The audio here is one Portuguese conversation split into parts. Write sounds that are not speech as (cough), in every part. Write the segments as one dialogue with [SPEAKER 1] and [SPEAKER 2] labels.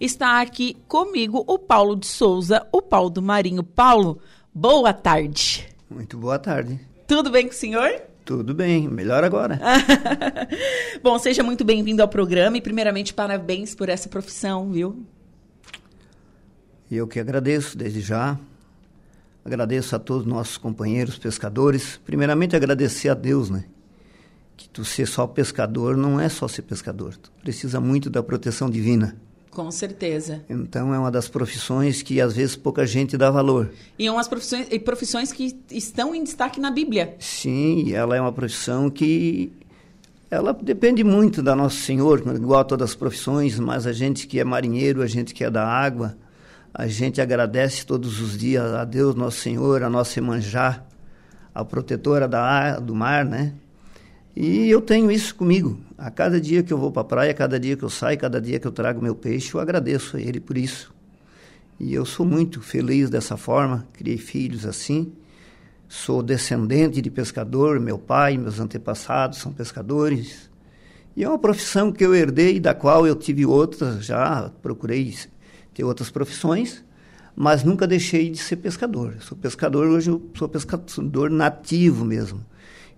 [SPEAKER 1] está aqui comigo o Paulo de Souza, o Paulo do Marinho. Paulo, boa tarde.
[SPEAKER 2] Muito boa tarde.
[SPEAKER 1] Tudo bem com o senhor?
[SPEAKER 2] Tudo bem, melhor agora. (laughs)
[SPEAKER 1] Bom, seja muito bem-vindo ao programa e, primeiramente, parabéns por essa profissão, viu?
[SPEAKER 2] Eu que agradeço desde já. Agradeço a todos os nossos companheiros pescadores. Primeiramente, agradecer a Deus, né? Que tu ser só pescador não é só ser pescador. Tu precisa muito da proteção divina.
[SPEAKER 1] Com certeza.
[SPEAKER 2] Então, é uma das profissões que às vezes pouca gente dá valor.
[SPEAKER 1] E é umas profissões, profissões que estão em destaque na Bíblia.
[SPEAKER 2] Sim, ela é uma profissão que ela depende muito da Nosso Senhor, igual a todas as profissões, mas a gente que é marinheiro, a gente que é da água, a gente agradece todos os dias a Deus, Nosso Senhor, a nossa Emanjá, a protetora da, do mar, né? E eu tenho isso comigo. A cada dia que eu vou para a praia, cada dia que eu saio, cada dia que eu trago meu peixe, eu agradeço a Ele por isso. E eu sou muito feliz dessa forma, criei filhos assim. Sou descendente de pescador, meu pai, meus antepassados são pescadores. E é uma profissão que eu herdei, da qual eu tive outras, já procurei ter outras profissões, mas nunca deixei de ser pescador. Sou pescador, hoje eu sou pescador nativo mesmo.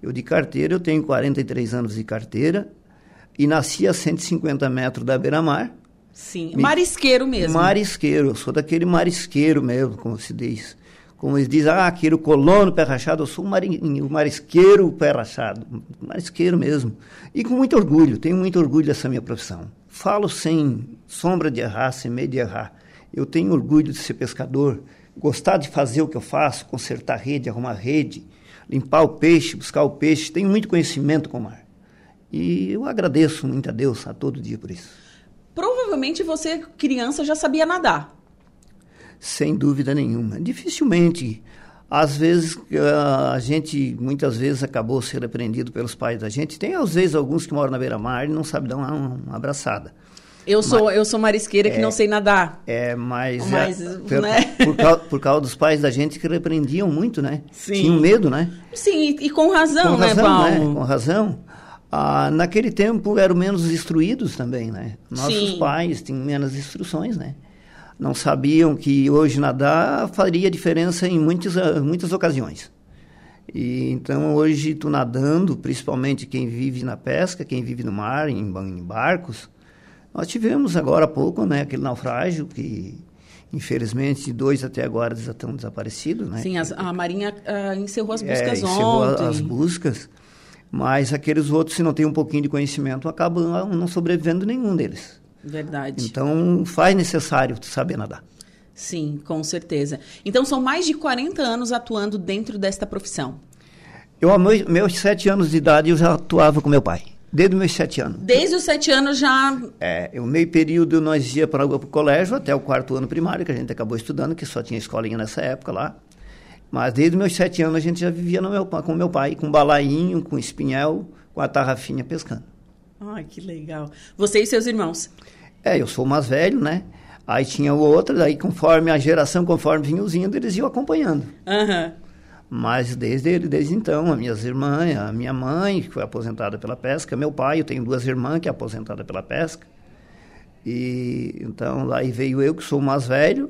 [SPEAKER 2] Eu de carteira, eu tenho 43 anos de carteira e nasci a 150 metros da beira-mar.
[SPEAKER 1] Sim, Me... marisqueiro mesmo.
[SPEAKER 2] Marisqueiro, eu sou daquele marisqueiro mesmo, como se diz. Como eles dizem, ah, aquele colono pé rachado, eu sou um marinho, marisqueiro pé rachado. Marisqueiro mesmo. E com muito orgulho, tenho muito orgulho dessa minha profissão. Falo sem sombra de errar, sem medo de errar. Eu tenho orgulho de ser pescador, gostar de fazer o que eu faço, consertar rede, arrumar rede, limpar o peixe, buscar o peixe. Tenho muito conhecimento com o mar. E eu agradeço muito a Deus a todo dia por isso.
[SPEAKER 1] Provavelmente você, criança, já sabia nadar.
[SPEAKER 2] Sem dúvida nenhuma. Dificilmente. Às vezes, a gente, muitas vezes, acabou sendo repreendido pelos pais da gente. Tem, às vezes, alguns que moram na beira-mar e não sabem dar uma, uma abraçada.
[SPEAKER 1] Eu sou, mas, eu sou marisqueira que é, não sei nadar.
[SPEAKER 2] É, mas, mas é, por, né? (laughs) por, causa, por, causa, dos pais da gente que repreendiam muito, né? Sim. Tinham medo, né?
[SPEAKER 1] Sim, e, e com razão,
[SPEAKER 2] com
[SPEAKER 1] né,
[SPEAKER 2] razão,
[SPEAKER 1] Paulo?
[SPEAKER 2] Né? Com razão. Ah, naquele tempo eram menos instruídos também, né? Nossos Sim. pais tinham menos instruções, né? Não sabiam que hoje nadar faria diferença em muitas, muitas ocasiões. E então hoje tu nadando, principalmente quem vive na pesca, quem vive no mar, em, em barcos, nós tivemos agora há pouco, né, aquele naufrágio que infelizmente dois até agora já estão desaparecidos, né?
[SPEAKER 1] Sim, as, a Marinha uh, encerrou as é, buscas é, encerrou ontem.
[SPEAKER 2] as buscas, mas aqueles outros, se não tem um pouquinho de conhecimento, acabam não sobrevivendo nenhum deles.
[SPEAKER 1] Verdade.
[SPEAKER 2] Então faz necessário saber nadar.
[SPEAKER 1] Sim, com certeza. Então são mais de 40 anos atuando dentro desta profissão.
[SPEAKER 2] Eu, meus, meus sete anos de idade, eu já atuava com meu pai. Desde os meus sete anos.
[SPEAKER 1] Desde os sete anos já.
[SPEAKER 2] É, o meio período nós ia para o colégio até o quarto ano primário, que a gente acabou estudando, que só tinha escolinha nessa época lá. Mas desde os meus sete anos a gente já vivia meu, com meu pai, com balainho, com espinhel, com a tarrafinha pescando.
[SPEAKER 1] Ai, que legal. Você e seus irmãos?
[SPEAKER 2] É, eu sou o mais velho, né? Aí tinha o outro, daí conforme a geração, conforme vinha os indo, eles iam acompanhando.
[SPEAKER 1] Aham. Uhum.
[SPEAKER 2] Mas desde, desde então, as minhas irmãs, a minha mãe, que foi aposentada pela pesca, meu pai, eu tenho duas irmãs que é aposentada pela pesca. E então aí veio eu, que sou o mais velho,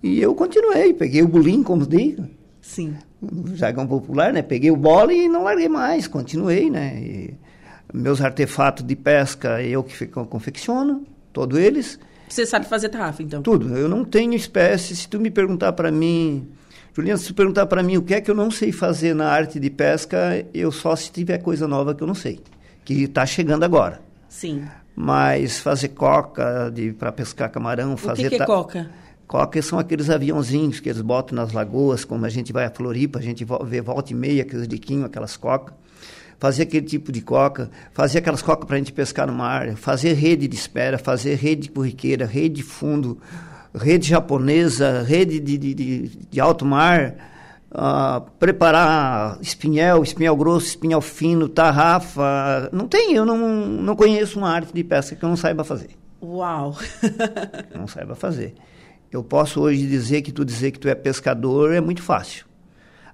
[SPEAKER 2] e eu continuei, peguei o bulim, como digo.
[SPEAKER 1] Sim.
[SPEAKER 2] No jargão popular, né? Peguei o bola e não larguei mais, continuei, né? E meus artefatos de pesca eu que confecciono, todos eles.
[SPEAKER 1] Você sabe fazer tarrafa, então?
[SPEAKER 2] Tudo. Eu não tenho espécie. Se tu me perguntar para mim Juliana, se perguntar para mim o que é que eu não sei fazer na arte de pesca, eu só se tiver coisa nova que eu não sei, que está chegando agora.
[SPEAKER 1] Sim.
[SPEAKER 2] Mas fazer coca para pescar camarão, fazer.
[SPEAKER 1] O que, que é coca?
[SPEAKER 2] Coca são aqueles aviãozinhos que eles botam nas lagoas, como a gente vai a Floripa, a gente vê volta e meia aqueles diquinhos, aquelas cocas. Fazer aquele tipo de coca, fazer aquelas cocas para a gente pescar no mar, fazer rede de espera, fazer rede de corriqueira, rede de fundo, rede japonesa, rede de, de, de, alto mar, uh, preparar espinhel, espinhel grosso, espinhel fino, tarrafa. Não tem, eu não, não conheço uma arte de pesca que eu não saiba fazer.
[SPEAKER 1] Uau!
[SPEAKER 2] não saiba fazer. Eu posso hoje dizer que tu dizer que tu é pescador é muito fácil.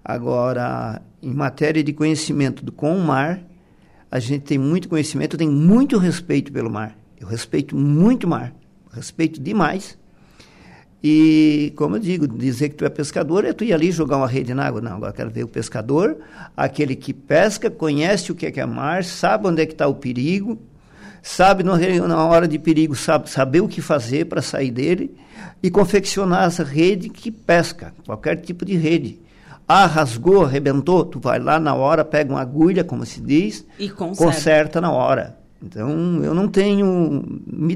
[SPEAKER 2] Agora, em matéria de conhecimento do com o mar, a gente tem muito conhecimento, tem muito respeito pelo mar. Eu respeito muito o mar respeito demais. E, como eu digo, dizer que tu é pescador é tu ir ali jogar uma rede na água. Não, agora quero ver o pescador, aquele que pesca, conhece o que é, que é mar, sabe onde é que está o perigo, sabe na hora de perigo, sabe saber o que fazer para sair dele e confeccionar essa rede que pesca, qualquer tipo de rede. Ah, rasgou, arrebentou, tu vai lá na hora, pega uma agulha, como se diz,
[SPEAKER 1] e conserta,
[SPEAKER 2] conserta na hora. Então, eu não tenho,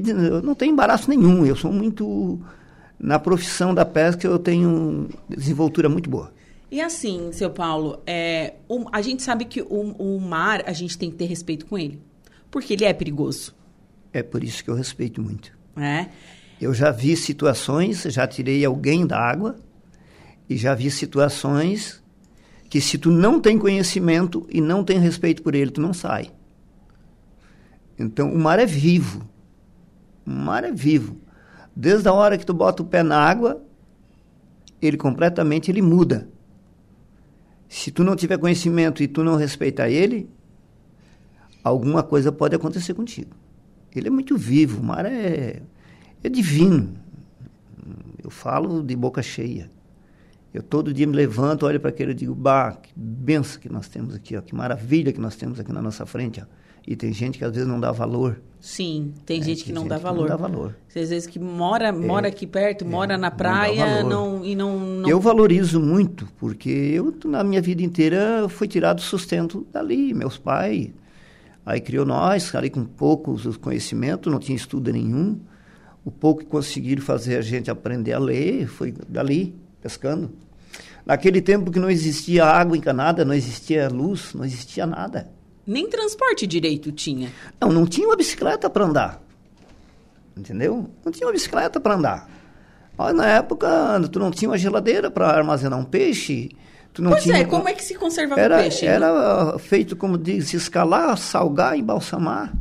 [SPEAKER 2] eu não tenho embaraço nenhum, eu sou muito na profissão da pesca eu tenho desenvoltura muito boa.
[SPEAKER 1] E assim, seu Paulo, é, um, a gente sabe que o, o, mar, a gente tem que ter respeito com ele. Porque ele é perigoso.
[SPEAKER 2] É por isso que eu respeito muito.
[SPEAKER 1] É.
[SPEAKER 2] Eu já vi situações, já tirei alguém da água, e já vi situações que se tu não tem conhecimento e não tem respeito por ele, tu não sai. Então, o mar é vivo. O mar é vivo. Desde a hora que tu bota o pé na água, ele completamente ele muda. Se tu não tiver conhecimento e tu não respeitar ele, alguma coisa pode acontecer contigo. Ele é muito vivo, o mar é, é divino. Eu falo de boca cheia. Eu todo dia me levanto, olho para aquele e digo, bah, que benção que nós temos aqui, ó, que maravilha que nós temos aqui na nossa frente. Ó. E tem gente que às vezes não dá valor.
[SPEAKER 1] Sim, tem é, gente que, tem não, gente dá que não
[SPEAKER 2] dá valor.
[SPEAKER 1] Às vezes que mora, mora é, aqui perto, é, mora na praia não e não, não,
[SPEAKER 2] Eu valorizo muito, porque eu, na minha vida inteira, fui tirado sustento dali. Meus pais, aí criou nós, ali com poucos conhecimentos, não tinha estudo nenhum. O pouco que conseguiram fazer a gente aprender a ler foi dali, pescando. Naquele tempo que não existia água encanada, não existia luz, não existia nada.
[SPEAKER 1] Nem transporte direito tinha.
[SPEAKER 2] Não, não tinha uma bicicleta para andar. Entendeu? Não tinha uma bicicleta para andar. Mas na época, tu não tinha uma geladeira para armazenar um peixe. Tu não
[SPEAKER 1] pois
[SPEAKER 2] tinha...
[SPEAKER 1] é, como é que se conservava
[SPEAKER 2] era,
[SPEAKER 1] o peixe?
[SPEAKER 2] Era feito, como diz, escalar, salgar e embalsamar.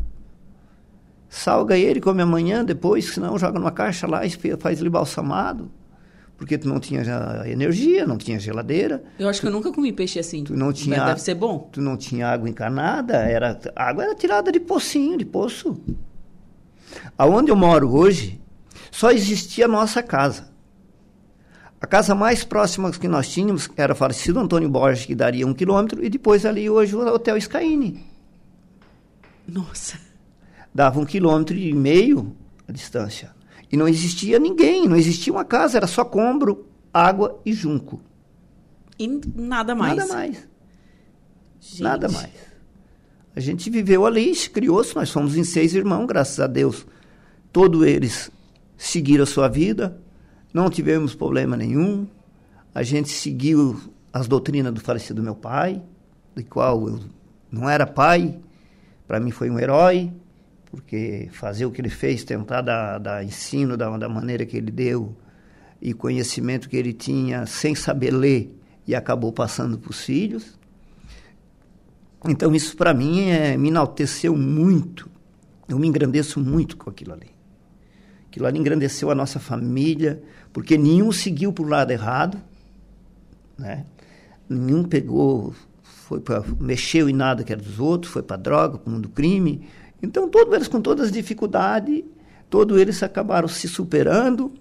[SPEAKER 2] Salga ele, come amanhã, depois, senão joga numa caixa lá e faz ele balsamado porque tu não tinha energia, não tinha geladeira.
[SPEAKER 1] Eu acho
[SPEAKER 2] tu,
[SPEAKER 1] que eu nunca comi peixe assim.
[SPEAKER 2] Tu não tinha,
[SPEAKER 1] deve ser bom.
[SPEAKER 2] Tu não tinha água encanada, era, a água era tirada de pocinho, de poço. Aonde eu moro hoje, só existia a nossa casa. A casa mais próxima que nós tínhamos era o falecido Antônio Borges, que daria um quilômetro, e depois ali hoje o Hotel Skyine.
[SPEAKER 1] Nossa.
[SPEAKER 2] Dava um quilômetro e meio a distância. E não existia ninguém, não existia uma casa, era só combro, água e junco.
[SPEAKER 1] E nada mais.
[SPEAKER 2] Nada mais. Gente. Nada mais. A gente viveu ali, criou-se, nós somos em seis irmãos, graças a Deus. Todos eles seguiram a sua vida, não tivemos problema nenhum. A gente seguiu as doutrinas do falecido meu pai, do qual eu não era pai, para mim foi um herói porque fazer o que ele fez, tentar dar, dar ensino da, da maneira que ele deu e conhecimento que ele tinha sem saber ler e acabou passando para os filhos. Então isso para mim é, me enalteceu muito. Eu me engrandeço muito com aquilo ali. Aquilo ali engrandeceu a nossa família, porque nenhum seguiu para o lado errado, né? Nenhum pegou, foi para mexeu em nada que era dos outros, foi para droga, para o mundo do crime, então, todos eles com todas as dificuldades, todos eles acabaram se superando,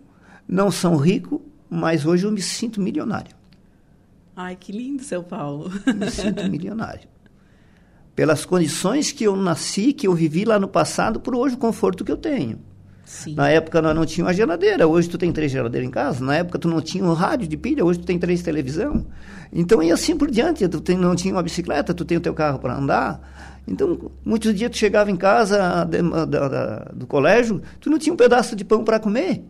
[SPEAKER 2] não são ricos, mas hoje eu me sinto milionário.
[SPEAKER 1] Ai, que lindo, seu Paulo.
[SPEAKER 2] Me sinto milionário. Pelas condições que eu nasci, que eu vivi lá no passado, por hoje o conforto que eu tenho.
[SPEAKER 1] Sim.
[SPEAKER 2] Na época nós não tínhamos uma geladeira, hoje tu tem três geladeiras em casa. Na época tu não tinha um rádio de pilha, hoje tu tem três televisão. Então e assim por diante, tu tem, não tinha uma bicicleta, tu tem o teu carro para andar. Então, muitos dias tu chegava em casa de, da, da, do colégio, tu não tinha um pedaço de pão para comer.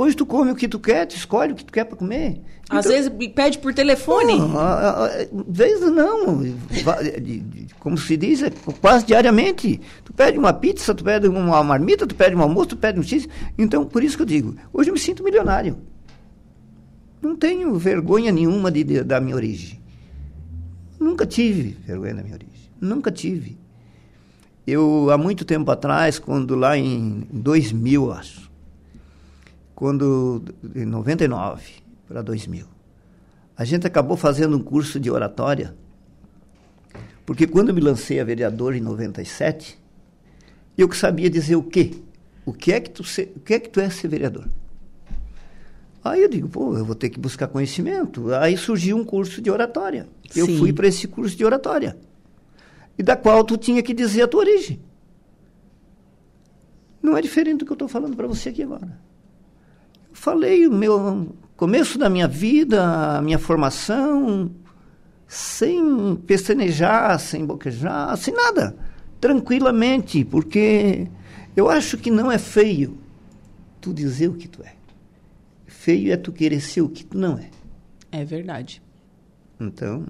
[SPEAKER 2] Hoje tu come o que tu quer, tu escolhe o que tu quer para comer.
[SPEAKER 1] Às então, vezes pede por telefone.
[SPEAKER 2] Às vezes não. Como se diz, é quase diariamente. Tu pede uma pizza, tu pede uma marmita, tu pede um almoço, tu pede um X. Então, por isso que eu digo, hoje eu me sinto milionário. Não tenho vergonha nenhuma de, de da minha origem. Nunca tive vergonha da minha origem. Nunca tive. Eu, há muito tempo atrás, quando lá em 2000, acho, quando, em 99 para 2000, a gente acabou fazendo um curso de oratória, porque quando me lancei a vereador em 97, eu que sabia dizer o quê? o que é que tu, se, o que é que tu é ser vereador? Aí eu digo, pô, eu vou ter que buscar conhecimento. Aí surgiu um curso de oratória. Eu
[SPEAKER 1] Sim.
[SPEAKER 2] fui para esse curso de oratória. E da qual tu tinha que dizer a tua origem. Não é diferente do que eu estou falando para você aqui agora. Eu falei o meu começo da minha vida, a minha formação, sem pestanejar, sem boquejar, sem nada. Tranquilamente, porque eu acho que não é feio tu dizer o que tu é. Feio é tu querer ser o que tu não é.
[SPEAKER 1] É verdade.
[SPEAKER 2] Então,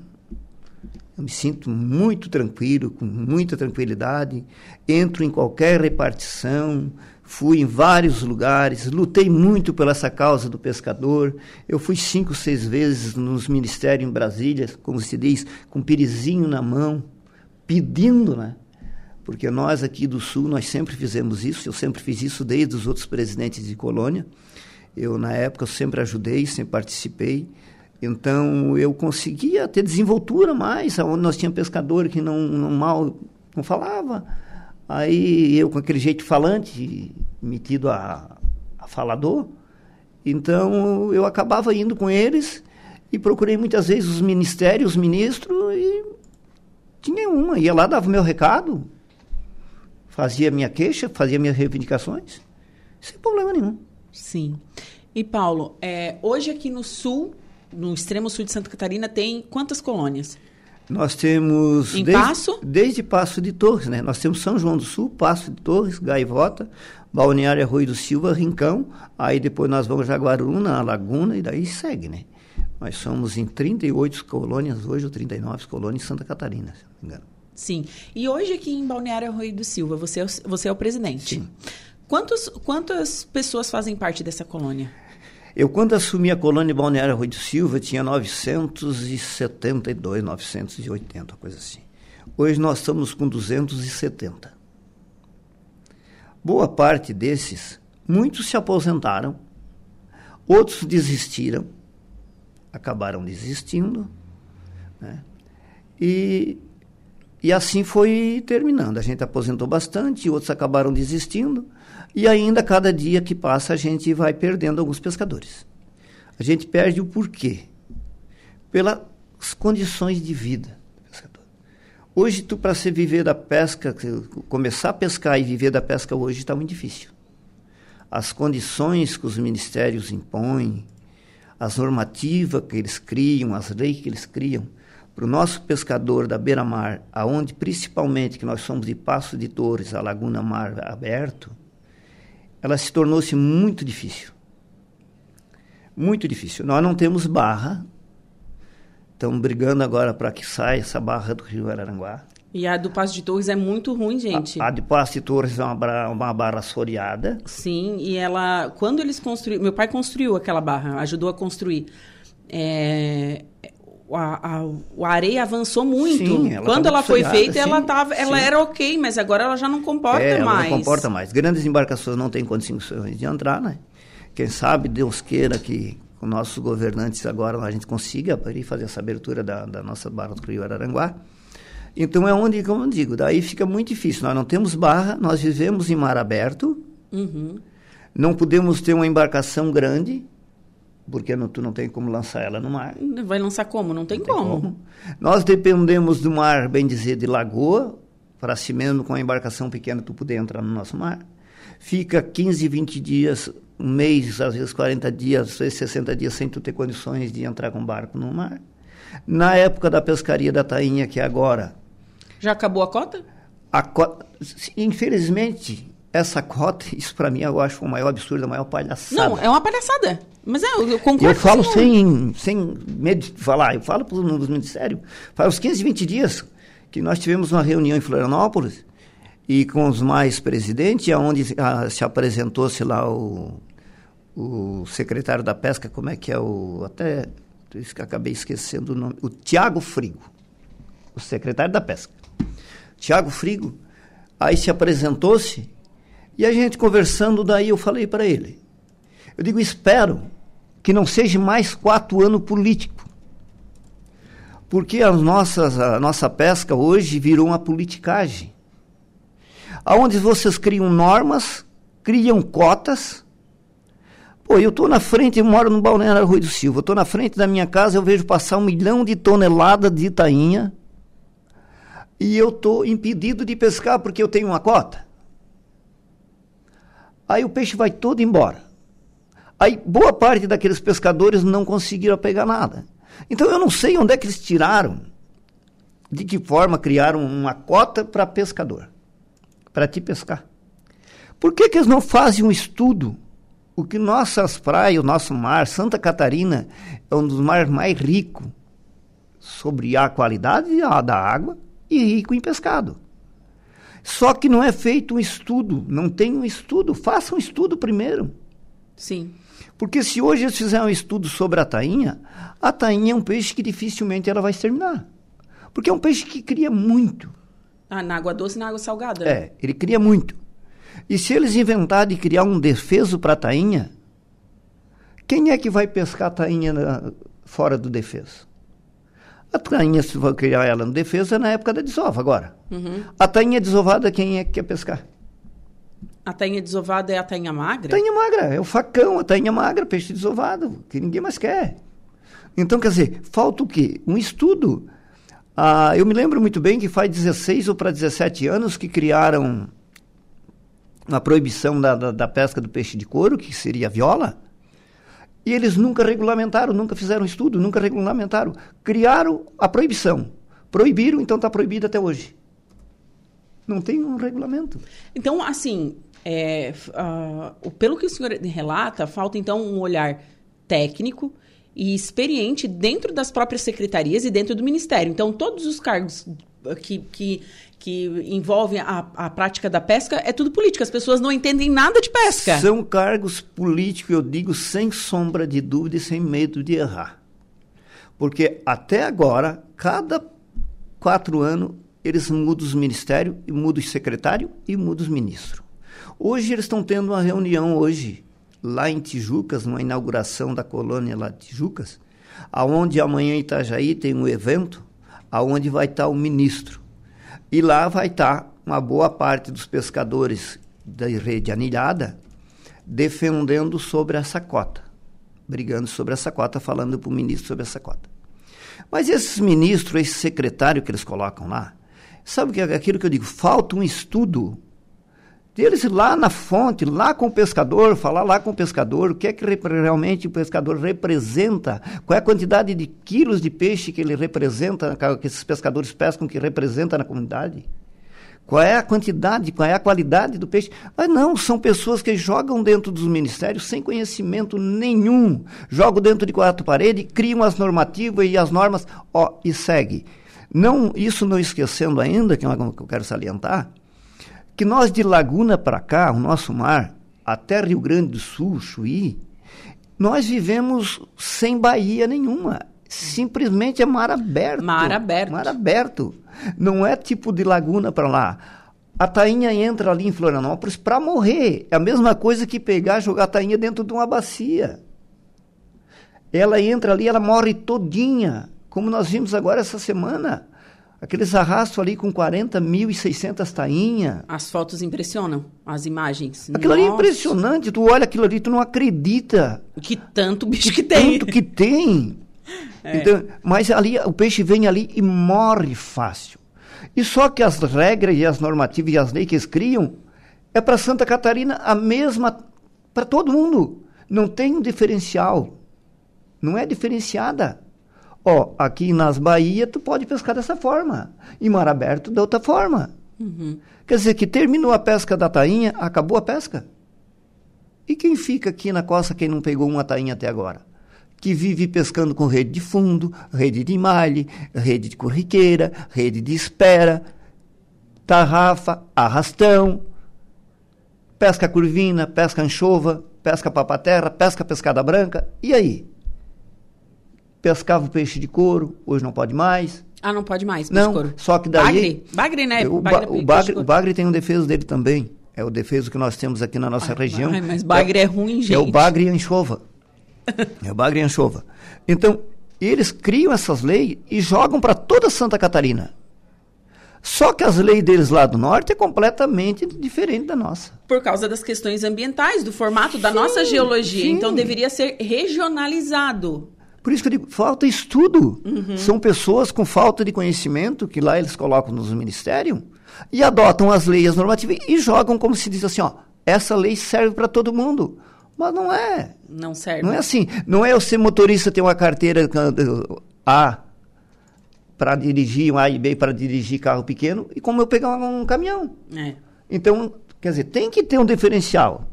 [SPEAKER 2] eu me sinto muito tranquilo, com muita tranquilidade. Entro em qualquer repartição, fui em vários lugares, lutei muito pela essa causa do pescador. Eu fui cinco, seis vezes nos ministérios em Brasília, como se diz, com pirizinho na mão, pedindo, né? Porque nós aqui do Sul, nós sempre fizemos isso, eu sempre fiz isso desde os outros presidentes de colônia. Eu, na época, eu sempre ajudei, sempre participei. Então, eu conseguia ter desenvoltura mais, onde nós tínhamos pescador que não, não mal não falava. Aí, eu com aquele jeito falante, metido a, a falador. Então, eu acabava indo com eles e procurei muitas vezes os ministérios, os ministros, e tinha uma. Ia lá, dava meu recado, fazia minha queixa, fazia minhas reivindicações, sem problema nenhum.
[SPEAKER 1] Sim. E Paulo, é, hoje aqui no sul, no extremo sul de Santa Catarina, tem quantas colônias?
[SPEAKER 2] Nós temos.
[SPEAKER 1] Em
[SPEAKER 2] desde,
[SPEAKER 1] Passo?
[SPEAKER 2] Desde Passo de Torres, né? Nós temos São João do Sul, Passo de Torres, Gaivota, Balneário Arroio do Silva, Rincão. Aí depois nós vamos Jaguaruna, Laguna e daí segue, né? Nós somos em 38 colônias hoje, ou 39 colônias em Santa Catarina, se não me engano.
[SPEAKER 1] Sim. E hoje aqui em Balneário Arroio do Silva, você é o, você é o presidente.
[SPEAKER 2] Sim.
[SPEAKER 1] Quantos, quantas pessoas fazem parte dessa colônia?
[SPEAKER 2] Eu, quando assumi a colônia Balneário Arroio do Silva, tinha 972, 980, coisa assim. Hoje nós estamos com 270. Boa parte desses, muitos se aposentaram, outros desistiram, acabaram desistindo, né? E, e assim foi terminando. A gente aposentou bastante, outros acabaram desistindo, e ainda cada dia que passa a gente vai perdendo alguns pescadores. A gente perde o porquê? Pelas condições de vida do pescador. Hoje, tu para se viver da pesca, começar a pescar e viver da pesca hoje está muito difícil. As condições que os ministérios impõem, as normativas que eles criam, as leis que eles criam, para o nosso pescador da beira-mar, aonde principalmente que nós somos de Passo de Torres, a Laguna Mar aberto, ela se tornou-se muito difícil. Muito difícil. Nós não temos barra. Estamos brigando agora para que saia essa barra do Rio Araranguá.
[SPEAKER 1] E a do Passo de Torres é muito ruim, gente.
[SPEAKER 2] A, a de Passo de Torres é uma, barra, uma barra assoreada.
[SPEAKER 1] Sim, e ela. Quando eles construíram. Meu pai construiu aquela barra, ajudou a construir. É, a, a, a, areia avançou muito.
[SPEAKER 2] Sim, ela
[SPEAKER 1] Quando
[SPEAKER 2] tá
[SPEAKER 1] ela foi feita,
[SPEAKER 2] sim,
[SPEAKER 1] ela, tava, ela
[SPEAKER 2] sim.
[SPEAKER 1] era ok, mas agora ela já não comporta
[SPEAKER 2] é, ela
[SPEAKER 1] mais.
[SPEAKER 2] não comporta mais. Grandes embarcações não têm condições de entrar, né? Quem sabe, Deus queira que com nossos governantes agora a gente consiga abrir, fazer essa abertura da, da nossa barra do Rio Araranguá. Então é onde, como eu digo, daí fica muito difícil. Nós não temos barra, nós vivemos em mar aberto,
[SPEAKER 1] Uhum.
[SPEAKER 2] não podemos ter uma embarcação grande, porque não, tu não tem como lançar ela no mar.
[SPEAKER 1] Vai lançar como? Não tem,
[SPEAKER 2] Não tem
[SPEAKER 1] como.
[SPEAKER 2] Nós dependemos do mar, bem dizer, de lagoa, para si mesmo com a embarcação pequena tu poder entrar no nosso mar. Fica 15, 20 dias, um mês, às vezes 40 dias, às vezes 60 dias sem tu ter condições de entrar com barco no mar. Na época da pescaria da tainha, que é agora,
[SPEAKER 1] Já acabou a cota?
[SPEAKER 2] a infelizmente, essa cota, (laughs) isso para mim eu acho o maior absurdo, a maior palhaçada.
[SPEAKER 1] Não, é uma palhaçada. Mas é, eu, concordo.
[SPEAKER 2] Eu falo sem, sem medo de falar, eu falo para os ministérios. Faz uns 15, 20 dias que nós tivemos uma reunião em Florianópolis e com os mais presidentes, onde se apresentou-se lá o, o secretário da pesca, como é que é o. Até isso que acabei esquecendo o nome. O Tiago Frigo, o secretário da pesca. Tiago Frigo, aí se apresentou-se e a gente conversando, daí eu falei para ele. Eu digo, espero que não seja mais quatro anos político. Porque as nossas, a nossa pesca hoje virou uma politicagem. Onde vocês criam normas criam cotas. Pô, eu estou na frente, eu moro no Balneário Rui do Silva, estou na frente da minha casa, eu vejo passar um milhão de toneladas de tainha e eu estou impedido de pescar porque eu tenho uma cota. Aí o peixe vai todo embora. Aí boa parte daqueles pescadores não conseguiram pegar nada. Então eu não sei onde é que eles tiraram, de que forma criaram uma cota para pescador, para te pescar. Por que, que eles não fazem um estudo? O que nossas praias, o nosso mar, Santa Catarina, é um dos mares mais ricos sobre a qualidade da água e rico em pescado. Só que não é feito um estudo, não tem um estudo. Faça um estudo primeiro.
[SPEAKER 1] Sim.
[SPEAKER 2] Porque se hoje eles fizerem um estudo sobre a tainha, a tainha é um peixe que dificilmente ela vai exterminar. Porque é um peixe que cria muito.
[SPEAKER 1] Ah, na água doce e na água salgada.
[SPEAKER 2] É, ele cria muito. E se eles inventarem de criar um defeso para a tainha, quem é que vai pescar a tainha na, fora do defeso? A tainha, se for criar ela no defesa, é na época da desova agora.
[SPEAKER 1] Uhum.
[SPEAKER 2] A tainha desovada, quem é que quer pescar?
[SPEAKER 1] A tainha desovada é a tainha magra?
[SPEAKER 2] Tainha magra, é o facão, a tainha magra, peixe desovado, que ninguém mais quer. Então, quer dizer, falta o quê? Um estudo. Ah, eu me lembro muito bem que faz 16 ou para 17 anos que criaram a proibição da, da, da pesca do peixe de couro, que seria a viola. E eles nunca regulamentaram, nunca fizeram estudo, nunca regulamentaram. Criaram a proibição. Proibiram, então está proibido até hoje. Não tem um regulamento.
[SPEAKER 1] Então, assim, é, uh, pelo que o senhor relata, falta então um olhar técnico e experiente dentro das próprias secretarias e dentro do ministério. Então, todos os cargos que, que que envolvem a, a prática da pesca, é tudo política. As pessoas não entendem nada de pesca.
[SPEAKER 2] São cargos políticos, eu digo, sem sombra de dúvida e sem medo de errar. Porque até agora, cada quatro anos, eles mudam os ministérios, mudam o secretário e mudam os ministros. Hoje eles estão tendo uma reunião hoje, lá em Tijucas, numa inauguração da colônia lá de Tijucas, aonde amanhã em Itajaí tem um evento, aonde vai estar o ministro e lá vai estar uma boa parte dos pescadores da rede anilhada defendendo sobre essa cota, brigando sobre essa cota, falando para o ministro sobre essa cota. Mas esses ministros, esse secretário que eles colocam lá, sabe que é aquilo que eu digo, falta um estudo deles lá na fonte, lá com o pescador, falar lá com o pescador, o que é que realmente o pescador representa, qual é a quantidade de quilos de peixe que ele representa, que esses pescadores pescam, que representa na comunidade. Qual é a quantidade, qual é a qualidade do peixe? Mas não, são pessoas que jogam dentro dos ministérios sem conhecimento nenhum. Jogam dentro de quatro paredes, criam as normativas e as normas, ó, e segue. Não, isso não esquecendo ainda, que é uma que eu quero salientar, que nós de Laguna para cá, o nosso mar, até Rio Grande do Sul, Chuí, nós vivemos sem baía nenhuma. Simplesmente é mar aberto.
[SPEAKER 1] Mar aberto.
[SPEAKER 2] Mar aberto. Não é tipo de Laguna para lá. A tainha entra ali em Florianópolis para morrer. É a mesma coisa que pegar e jogar a tainha dentro de uma bacia. Ela entra ali, ela morre todinha. Como nós vimos agora essa semana. Aqueles arrastos ali com 40.600 tainhas.
[SPEAKER 1] As fotos impressionam, as imagens.
[SPEAKER 2] Aquilo Nossa. ali é impressionante. Tu olha aquilo ali, tu não acredita.
[SPEAKER 1] Que tanto bicho
[SPEAKER 2] que,
[SPEAKER 1] que tem.
[SPEAKER 2] Tanto que tem. (laughs) É. Então, mas ali, o peixe vem ali e morre fácil. E só que as regras e as normativas e as leis que eles criam é para Santa Catarina a mesma para todo mundo. Não tem um diferencial. Não é diferenciada. Ó, aqui nas Bahias tu pode pescar dessa forma. Em mar aberto, de outra forma.
[SPEAKER 1] Uhum.
[SPEAKER 2] Quer dizer que terminou a pesca da tainha, acabou a pesca. E quem fica aqui na costa, quem não pegou uma tainha até agora? Que vive pescando com rede de fundo, rede de malhe, rede de corriqueira, rede de espera, tarrafa, arrastão, pesca curvina, pesca anchova, pesca papaterra, pesca pescada branca. E aí? Pescava o peixe de couro, hoje não pode mais.
[SPEAKER 1] Ah, não pode mais,
[SPEAKER 2] peixe não, de couro. Só que daí...
[SPEAKER 1] Bagre, bagre né?
[SPEAKER 2] O, bagre, ba o, bagre, o bagre tem um defeso dele também. É o defeso que nós temos aqui na nossa
[SPEAKER 1] ai,
[SPEAKER 2] região.
[SPEAKER 1] Ai, mas bagre é, é ruim, gente. (laughs)
[SPEAKER 2] É o bagre e anchova. é o bagre e anchova. Então, eles criam essas leis e jogam para toda Santa Catarina. Só que as leis deles lá do norte é completamente diferente da nossa.
[SPEAKER 1] Por causa das questões ambientais, do formato da nossa geologia. Sim. Então deveria ser regionalizado.
[SPEAKER 2] Por isso que eu digo, falta estudo. Uhum. São pessoas com falta de conhecimento que lá eles colocam nos ministérios e adotam as leis normativas e jogam como se diz assim, ó, essa lei serve para todo mundo. Mas não é.
[SPEAKER 1] Não serve.
[SPEAKER 2] Não é assim. Não é eu ser motorista ter uma carteira A para dirigir um A e B para dirigir carro pequeno e como eu pegar um, um caminhão. É. Então, quer dizer, tem que ter um diferencial.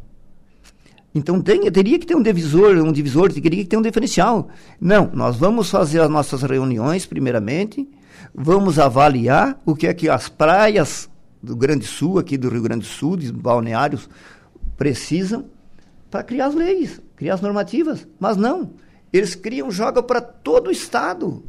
[SPEAKER 2] Então tem, teria que ter um divisor, um divisor, teria que ter um diferencial. Não, nós vamos fazer as nossas reuniões primeiramente, vamos avaliar o que é que as praias do Grande Sul, aqui do Rio Grande do Sul, de balneários, precisam para criar as leis, criar as normativas. Mas não, eles criam, jogam para todo o Estado.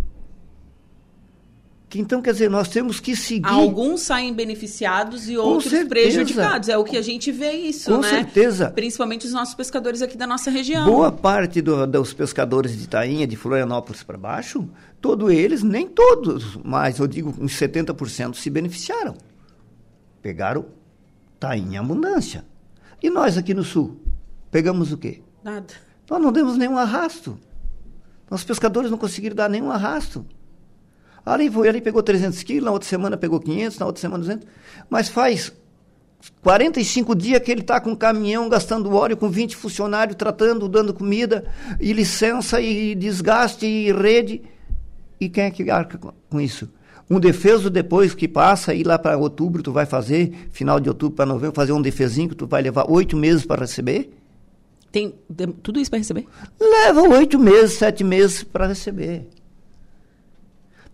[SPEAKER 2] Que, então, quer dizer, nós temos que seguir.
[SPEAKER 1] Alguns saem beneficiados e outros prejudicados. É o que a gente vê isso,
[SPEAKER 2] Com
[SPEAKER 1] né?
[SPEAKER 2] Com certeza.
[SPEAKER 1] Principalmente os nossos pescadores aqui da nossa região.
[SPEAKER 2] Boa parte do, dos pescadores de Itainha, de Florianópolis para baixo, todos eles, nem todos, mas eu digo uns 70% se beneficiaram. Pegaram Tainha em abundância. E nós aqui no Sul, pegamos o quê?
[SPEAKER 1] Nada.
[SPEAKER 2] Nós não demos nenhum arrasto. Nossos pescadores não conseguiram dar nenhum arrasto. Ali foi, ali pegou 300 quilos, na outra semana pegou 500, na outra semana 200. Mas faz 45 dias que ele está com um caminhão gastando óleo, com 20 funcionários, tratando, dando comida, e licença, e desgaste, e rede. E quem é que arca com isso? Um defeso depois que passa, e lá para outubro tu vai fazer, final de outubro para novembro, fazer um defesinho que tu vai levar oito meses para receber?
[SPEAKER 1] Tem tudo isso para receber?
[SPEAKER 2] Leva oito meses, sete meses para receber.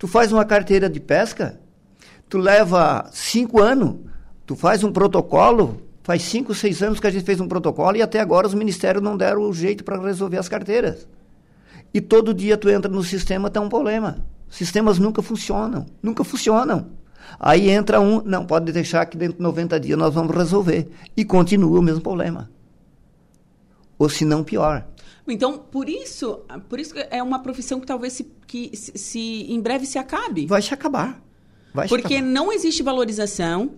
[SPEAKER 2] Tu faz uma carteira de pesca, tu leva cinco anos, tu faz um protocolo, faz cinco, seis anos que a gente fez um protocolo e até agora os ministérios não deram o jeito para resolver as carteiras. E todo dia tu entra no sistema, tem um problema. Sistemas nunca funcionam, nunca funcionam. Aí entra um, não, pode deixar que dentro de 90 dias nós vamos resolver. E continua o mesmo problema. Ou se não, pior.
[SPEAKER 1] Então, por isso, por isso é uma profissão que talvez se, que se, se em breve se acabe.
[SPEAKER 2] Vai se acabar. Vai
[SPEAKER 1] se Porque
[SPEAKER 2] acabar.
[SPEAKER 1] não existe valorização,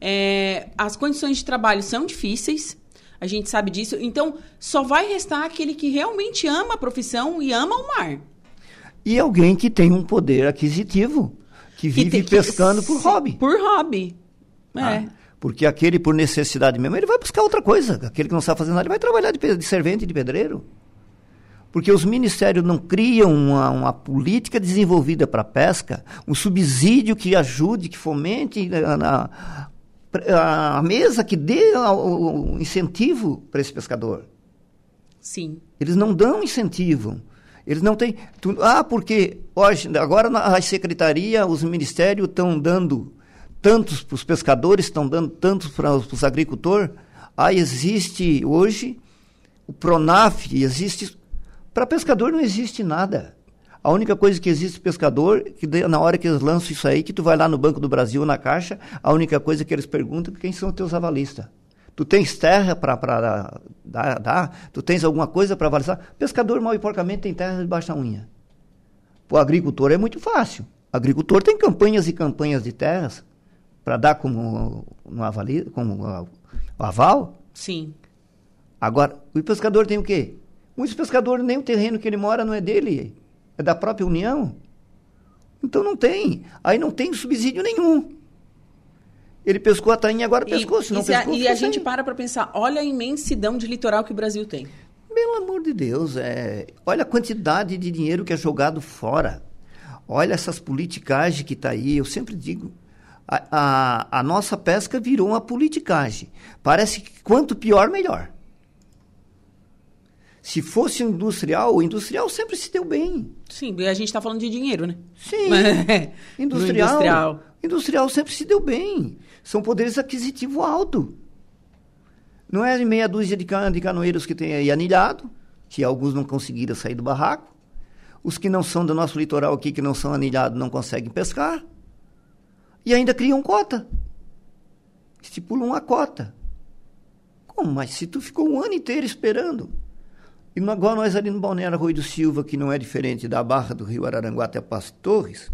[SPEAKER 1] é, as condições de trabalho são difíceis, a gente sabe disso. Então, só vai restar aquele que realmente ama a profissão e ama o mar.
[SPEAKER 2] E alguém que tem um poder aquisitivo, que vive que tem, pescando que, por hobby.
[SPEAKER 1] Por hobby. É.
[SPEAKER 2] Ah, porque aquele, por necessidade mesmo, ele vai buscar outra coisa. Aquele que não sabe fazer nada, ele vai trabalhar de, de servente, de pedreiro. Porque os ministérios não criam uma, uma política desenvolvida para a pesca, um subsídio que ajude, que fomente a, a, a mesa, que dê o, o incentivo para esse pescador.
[SPEAKER 1] Sim.
[SPEAKER 2] Eles não dão incentivo. Eles não têm. Tu, ah, porque hoje, agora na secretaria, os ministérios estão dando tantos para os pescadores, estão dando tantos para os agricultores. Ah, existe hoje o Pronaf, existe para pescador não existe nada. A única coisa que existe pescador, que na hora que eles lançam isso aí, que tu vai lá no Banco do Brasil, na caixa, a única coisa que eles perguntam é quem são os teus avalistas. Tu tens terra para dar, dar? Tu tens alguma coisa para avalizar? Pescador, mal e porcamente, tem terra debaixo da unha. O agricultor é muito fácil. O agricultor tem campanhas e campanhas de terras para dar como, avali, como o aval.
[SPEAKER 1] Sim.
[SPEAKER 2] Agora, o pescador tem o quê? Muitos pescadores, nem o terreno que ele mora não é dele, é da própria União. Então não tem. Aí não tem subsídio nenhum. Ele pescou a tainha, agora e, pescou, se não pescou,
[SPEAKER 1] a, E a gente para para pensar, olha a imensidão de litoral que o Brasil tem.
[SPEAKER 2] Pelo amor de Deus, é, olha a quantidade de dinheiro que é jogado fora. Olha essas politicagens que está aí. Eu sempre digo, a, a, a nossa pesca virou uma politicagem. Parece que quanto pior, melhor. Se fosse industrial, o industrial sempre se deu bem.
[SPEAKER 1] Sim, a gente está falando de dinheiro, né?
[SPEAKER 2] Sim. (laughs) industrial, industrial. Industrial sempre se deu bem. São poderes aquisitivos altos. Não é meia dúzia de, de canoeiros que tem aí anilhado, que alguns não conseguiram sair do barraco. Os que não são do nosso litoral aqui, que não são anilhados, não conseguem pescar. E ainda criam cota. Estipulam uma cota. Como? Mas se tu ficou um ano inteiro esperando e agora nós ali no Balneário Rui do Silva, que não é diferente da Barra do Rio Araranguá até Passo Torres,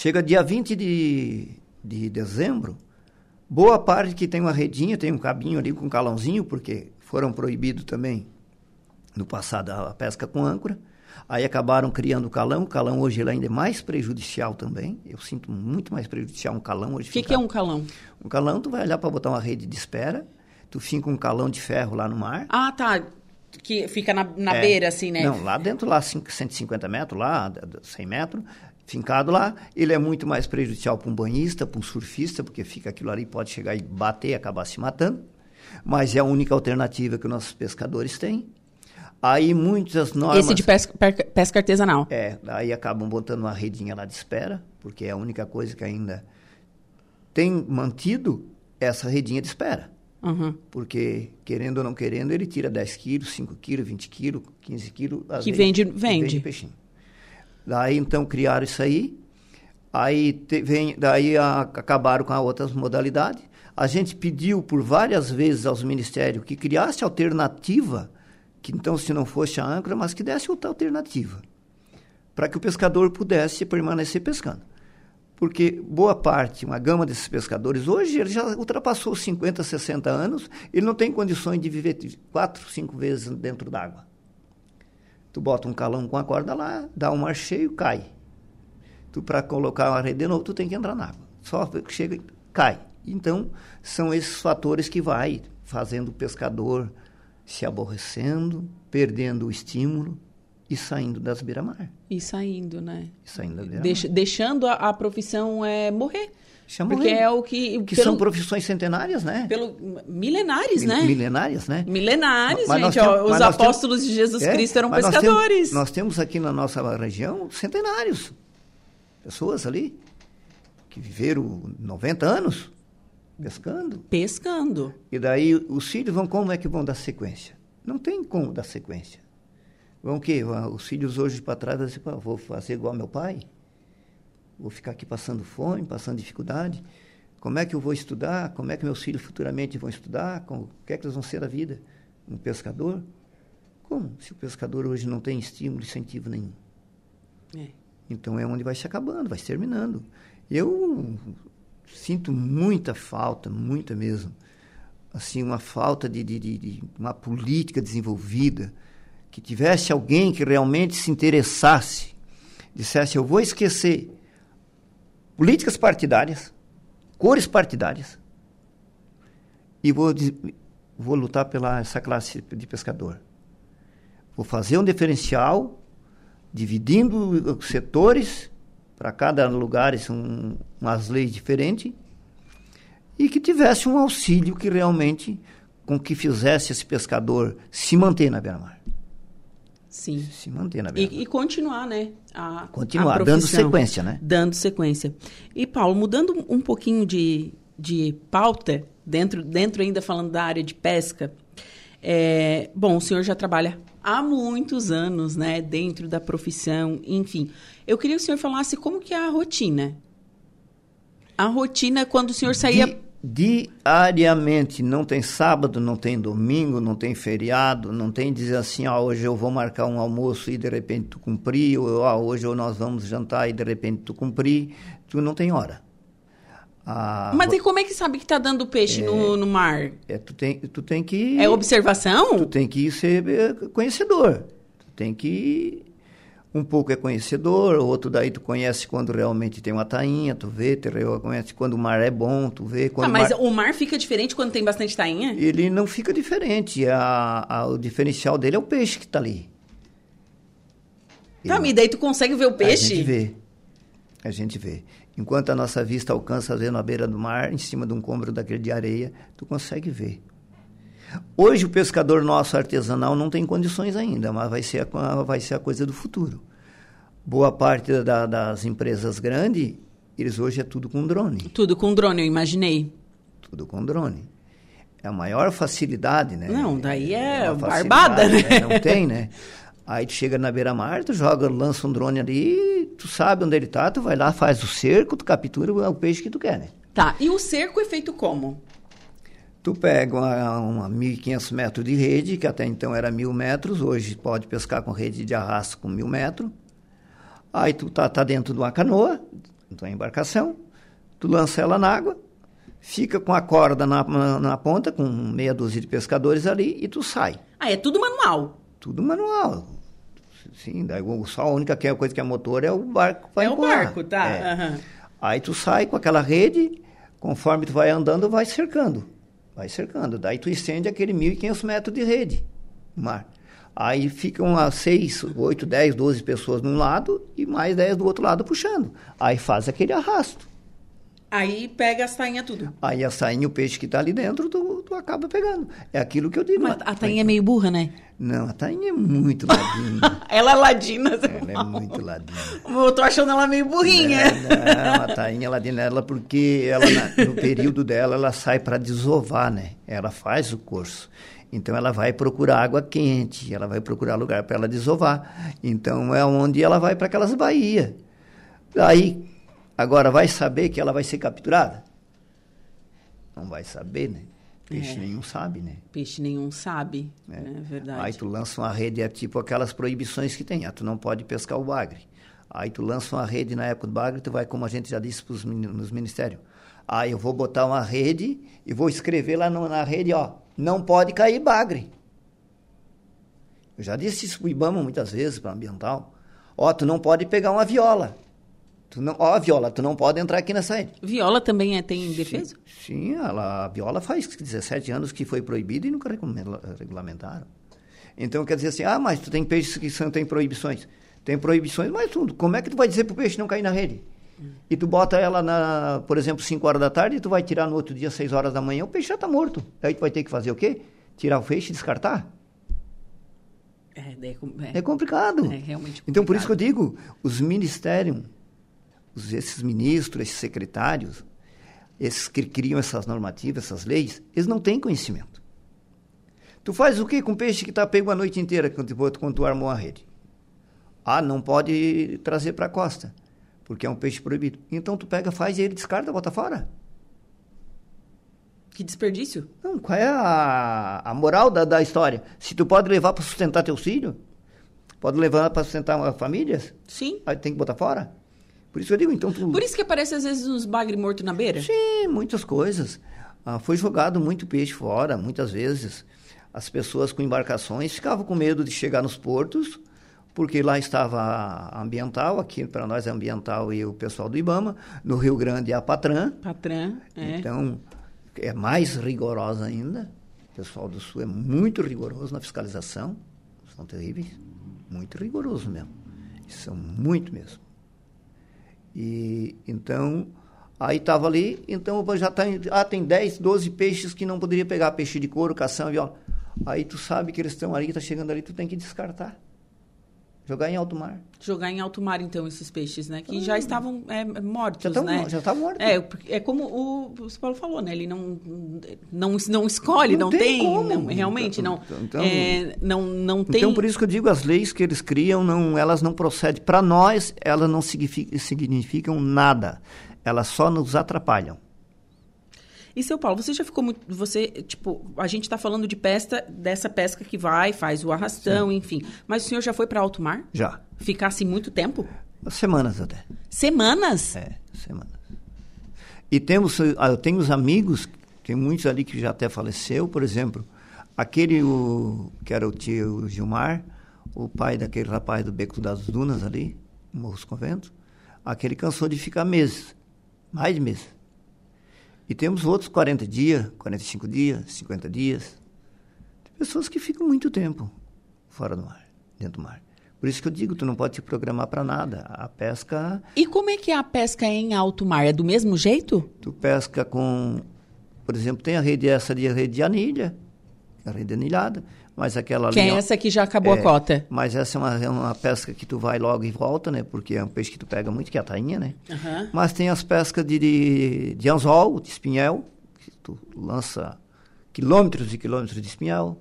[SPEAKER 2] Chega dia 20 de, de dezembro, boa parte que tem uma redinha, tem um cabinho ali com um calãozinho, porque foram proibidos também no passado a pesca com âncora. Aí acabaram criando o calão. O calão hoje ainda é mais prejudicial também. Eu sinto muito mais prejudicial um calão hoje.
[SPEAKER 1] O que, que, é um calão?
[SPEAKER 2] Um calão, tu vai olhar para botar uma rede de espera, tu finca um calão de ferro lá no mar.
[SPEAKER 1] Ah, tá. Que fica na, na é, beira, assim, né?
[SPEAKER 2] Não, lá dentro, lá 150 metros, lá 100 metros, fincado lá. Ele é muito mais prejudicial para um banhista, para um surfista, porque fica aquilo ali, pode chegar e bater e acabar se matando. Mas é a única alternativa que os nossos pescadores têm. Aí muitas normas...
[SPEAKER 1] Esse de pesca, pesca artesanal.
[SPEAKER 2] É, aí acabam botando uma redinha lá de espera, porque é a única coisa que ainda tem mantido essa redinha de espera. Uhum. Porque, querendo ou não querendo, ele tira 10 quilos, 5 quilos, 20 quilos, 15 quilos.
[SPEAKER 1] Que vende, vende. vende
[SPEAKER 2] peixinho. Daí, então, criaram isso aí. Aí, te, vem, daí a, acabaram com as outras modalidades. A gente pediu por várias vezes aos ministérios que criasse alternativa que então se não fosse a âncora, mas que desse outra alternativa, para que o pescador pudesse permanecer pescando. Porque boa parte, uma gama desses pescadores, hoje ele já ultrapassou 50, 60 anos, ele não tem condições de viver quatro, cinco vezes dentro d'água. Tu bota um calão com a corda lá, dá um mar cheio, cai. Tu, para colocar uma rede de novo, tu tem que entrar na água. Só chega cai. Então, são esses fatores que vai fazendo o pescador se aborrecendo, perdendo o estímulo e saindo das beira-mar.
[SPEAKER 1] E saindo, né?
[SPEAKER 2] E saindo da beira-mar.
[SPEAKER 1] Deix, deixando a, a, profissão é, morrer. Deixa porque morrer. é o que...
[SPEAKER 2] Que pelo, são profissões centenárias, né?
[SPEAKER 1] Pelo, milenares, né?
[SPEAKER 2] Milenárias, né?
[SPEAKER 1] Milenares, mas gente. Ó, os apóstolos temos, de Jesus é, Cristo eram pescadores.
[SPEAKER 2] Nós temos, nós temos aqui na nossa região centenários. Pessoas ali que viveram 90 anos Pescando.
[SPEAKER 1] Pescando.
[SPEAKER 2] E daí os filhos vão como é que vão dar sequência? Não tem como dar sequência. Vão o quê? Os filhos hoje para trás assim, vou fazer igual meu pai? Vou ficar aqui passando fome, passando dificuldade? Como é que eu vou estudar? Como é que meus filhos futuramente vão estudar? Como, o que é que eles vão ser da vida? Um pescador? Como? Se o pescador hoje não tem estímulo, incentivo nenhum. É. Então é onde vai se acabando, vai se terminando. Eu sinto muita falta, muita mesmo. Assim, uma falta de, de, de, de uma política desenvolvida, que tivesse alguém que realmente se interessasse, dissesse: eu vou esquecer políticas partidárias, cores partidárias, e vou, vou lutar pela essa classe de pescador. Vou fazer um diferencial, dividindo os setores para cada lugar são umas leis diferentes, e que tivesse um auxílio que realmente com que fizesse esse pescador se manter na beira-mar.
[SPEAKER 1] Sim.
[SPEAKER 2] Se manter na beira-mar.
[SPEAKER 1] E, e, continuar, né?
[SPEAKER 2] A, continuar, a dando sequência, né?
[SPEAKER 1] Dando sequência. E, Paulo, mudando um pouquinho de, de pauta, dentro, dentro ainda falando da área de pesca, é, bom, o senhor já trabalha há muitos anos, né, dentro da profissão, enfim. Eu queria que o senhor falasse como que é a rotina. A rotina quando o senhor saía...
[SPEAKER 2] Di, diariamente, não tem sábado, não tem domingo, não tem feriado, não tem dizer assim, ah, hoje eu vou marcar um almoço e de repente tu cumprir, ou ah, hoje nós vamos jantar e de repente tu cumprir, tu não tem hora.
[SPEAKER 1] Ah, Mas e como é que sabe que está dando peixe é, no, no mar?
[SPEAKER 2] É, tu, tem, tu tem que...
[SPEAKER 1] É observação?
[SPEAKER 2] Tu tem que ser eh, conhecedor. Tu tem que um pouco é conhecedor, outro daí tu conhece quando realmente tem uma tainha, tu vê, tu conhece quando o mar é bom, tu vê. Quando
[SPEAKER 1] ah, mas o mar... o mar fica diferente quando tem bastante tainha?
[SPEAKER 2] Ele não fica diferente, a, a, o diferencial dele é o peixe que está ali.
[SPEAKER 1] Tá, e daí tu consegue ver o peixe?
[SPEAKER 2] A gente vê, a gente vê. Enquanto a nossa vista alcança, às vezes, na beira do mar, em cima de um cômbro daquele de areia, tu consegue ver. Hoje o pescador nosso artesanal não tem condições ainda, mas vai ser a, vai ser a coisa do futuro. Boa parte da, das empresas grandes, eles hoje é tudo com drone.
[SPEAKER 1] Tudo com drone, eu imaginei.
[SPEAKER 2] Tudo com drone. É a maior facilidade, né?
[SPEAKER 1] Não, daí é, é barbada, né?
[SPEAKER 2] né? Não tem, né? Aí tu chega na beira-mar, tu joga, lança um drone ali, tu sabe onde ele tá, tu vai lá, faz o cerco, tu captura o peixe que tu quer, né?
[SPEAKER 1] Tá, e o cerco é feito como?
[SPEAKER 2] Tu pega uma, uma 1.500 metros de rede, que até então era mil metros, hoje pode pescar com rede de arrasto com mil metros. Aí tu tá, tá dentro de uma canoa, tua embarcação, tu lança ela na água, fica com a corda na, na, na, ponta, com meia dúzia de pescadores ali, e tu sai.
[SPEAKER 1] Ah, é tudo manual?
[SPEAKER 2] Tudo manual. Sim, daí só a única que é coisa que é motor é o barco
[SPEAKER 1] É empurrar. o barco, tá. É. Uhum.
[SPEAKER 2] Aí tu sai com aquela rede, conforme tu vai andando, vai cercando. Vai cercando. Daí tu estende aquele 1.500 metros de rede no mar. Aí ficam as 6, 8, 10, 12 pessoas num lado e mais 10 do outro lado puxando. Aí faz aquele arrasto.
[SPEAKER 1] Aí pega a sainha tudo.
[SPEAKER 2] Aí a sainha, o peixe que está ali dentro, tu, tu, acaba pegando. É aquilo que eu digo.
[SPEAKER 1] Mas a tainha é meio burra, né?
[SPEAKER 2] Não, a tainha é muito ladinha. (laughs)
[SPEAKER 1] ela é ladina.
[SPEAKER 2] Ela é muito ladinha.
[SPEAKER 1] Eu tô achando ela meio burrinha.
[SPEAKER 2] Não, não a tainha é ladina ela porque ela, no período dela ela sai para desovar, né? Ela faz o curso. Então ela vai procurar água quente, ela vai procurar lugar para ela desovar. Então é onde ela vai para aquelas baías. Aí Agora, vai saber que ela vai ser capturada? Não vai saber, né? Peixe é. nenhum sabe, né?
[SPEAKER 1] Peixe nenhum sabe, é. é verdade.
[SPEAKER 2] Aí tu lança uma rede, é tipo aquelas proibições que tem. Ah, tu não pode pescar o bagre. Aí tu lança uma rede na época do bagre, tu vai, como a gente já disse pros, nos ministérios. Aí eu vou botar uma rede e vou escrever lá no, na rede, ó, não pode cair bagre. Eu já disse isso pro Ibama muitas vezes, para ambiental. Ó, tu não pode pegar uma viola. Tu não, ó, Viola, tu não pode entrar aqui nessa rede.
[SPEAKER 1] Viola também é, tem defesa?
[SPEAKER 2] Sim, ela, a Viola faz 17 anos que foi proibida e nunca regulamentaram. Então quer dizer assim, ah, mas tu tem peixes que são, tem proibições. Tem proibições, mas tudo. Como é que tu vai dizer pro peixe não cair na rede? E tu bota ela, na, por exemplo, 5 horas da tarde e tu vai tirar no outro dia, 6 horas da manhã, o peixe já está morto. Aí tu vai ter que fazer o quê? Tirar o peixe e descartar?
[SPEAKER 1] É, é,
[SPEAKER 2] é complicado. É realmente complicado. Então por isso que eu digo, os ministérios esses ministros, esses secretários, esses que criam essas normativas, essas leis, eles não têm conhecimento. Tu faz o que com peixe que está pego a noite inteira quando, quando tu armou a rede? Ah, não pode trazer para a costa, porque é um peixe proibido. Então tu pega, faz e ele descarta, bota fora.
[SPEAKER 1] Que desperdício.
[SPEAKER 2] Não, qual é a, a moral da, da história? Se tu pode levar para sustentar teu filho, pode levar para sustentar famílias,
[SPEAKER 1] Sim.
[SPEAKER 2] aí tem que botar fora. Por isso eu digo, então... Tu...
[SPEAKER 1] Por isso que aparece às vezes uns bagre morto na beira?
[SPEAKER 2] Sim, muitas coisas. Ah, foi jogado muito peixe fora, muitas vezes. As pessoas com embarcações ficavam com medo de chegar nos portos, porque lá estava a ambiental, aqui para nós é ambiental e o pessoal do IBAMA, no Rio Grande é a Patran.
[SPEAKER 1] Patran, é.
[SPEAKER 2] Então, é mais rigorosa ainda. O pessoal do Sul é muito rigoroso na fiscalização. São terríveis. Muito rigoroso mesmo. São muito mesmo. E então, aí estava ali, então já tá, ah, tem 10, 12 peixes que não poderia pegar, peixe de couro, cação, viola. Aí tu sabe que eles estão ali, está chegando ali, tu tem que descartar. Jogar em alto mar.
[SPEAKER 1] Jogar em alto mar, então, esses peixes, né? Que já estavam é, mortos, já né?
[SPEAKER 2] Já estavam mortos.
[SPEAKER 1] É, é como o, o Paulo falou, né? Ele não, não, não escolhe, não, não tem, tem não, realmente, não, então, é, não, não tem...
[SPEAKER 2] Então, por isso que eu digo, as leis que eles criam, não, elas não procedem. Para nós, elas não significam nada. Elas só nos atrapalham.
[SPEAKER 1] E seu Paulo, você já ficou muito. Você, tipo, a gente está falando de pesca, dessa pesca que vai, faz o arrastão, Sim. enfim. Mas o senhor já foi para alto mar?
[SPEAKER 2] Já.
[SPEAKER 1] Ficasse muito tempo?
[SPEAKER 2] Semanas até.
[SPEAKER 1] Semanas?
[SPEAKER 2] É, semanas. E temos, ah, eu tenho os amigos, tem muitos ali que já até faleceu, por exemplo, aquele o, que era o tio Gilmar, o pai daquele rapaz do Beco das Dunas ali, Morros Convento, aquele cansou de ficar meses, mais de meses. E temos outros 40 dias, 45 dias, 50 dias. Tem pessoas que ficam muito tempo fora do mar, dentro do mar. Por isso que eu digo, tu não pode te programar para nada. A pesca.
[SPEAKER 1] E como é que é a pesca em alto mar? É do mesmo jeito?
[SPEAKER 2] Tu pesca com, por exemplo, tem a rede essa de rede de anilha, a rede anilhada. Mas aquela
[SPEAKER 1] que é essa que já acabou é, a cota.
[SPEAKER 2] Mas essa é uma, é uma pesca que tu vai logo e volta, né? Porque é um peixe que tu pega muito, que é a tainha, né? Uhum. Mas tem as pescas de, de, de anzol, de espinhel, que tu lança quilômetros e quilômetros de espinhel.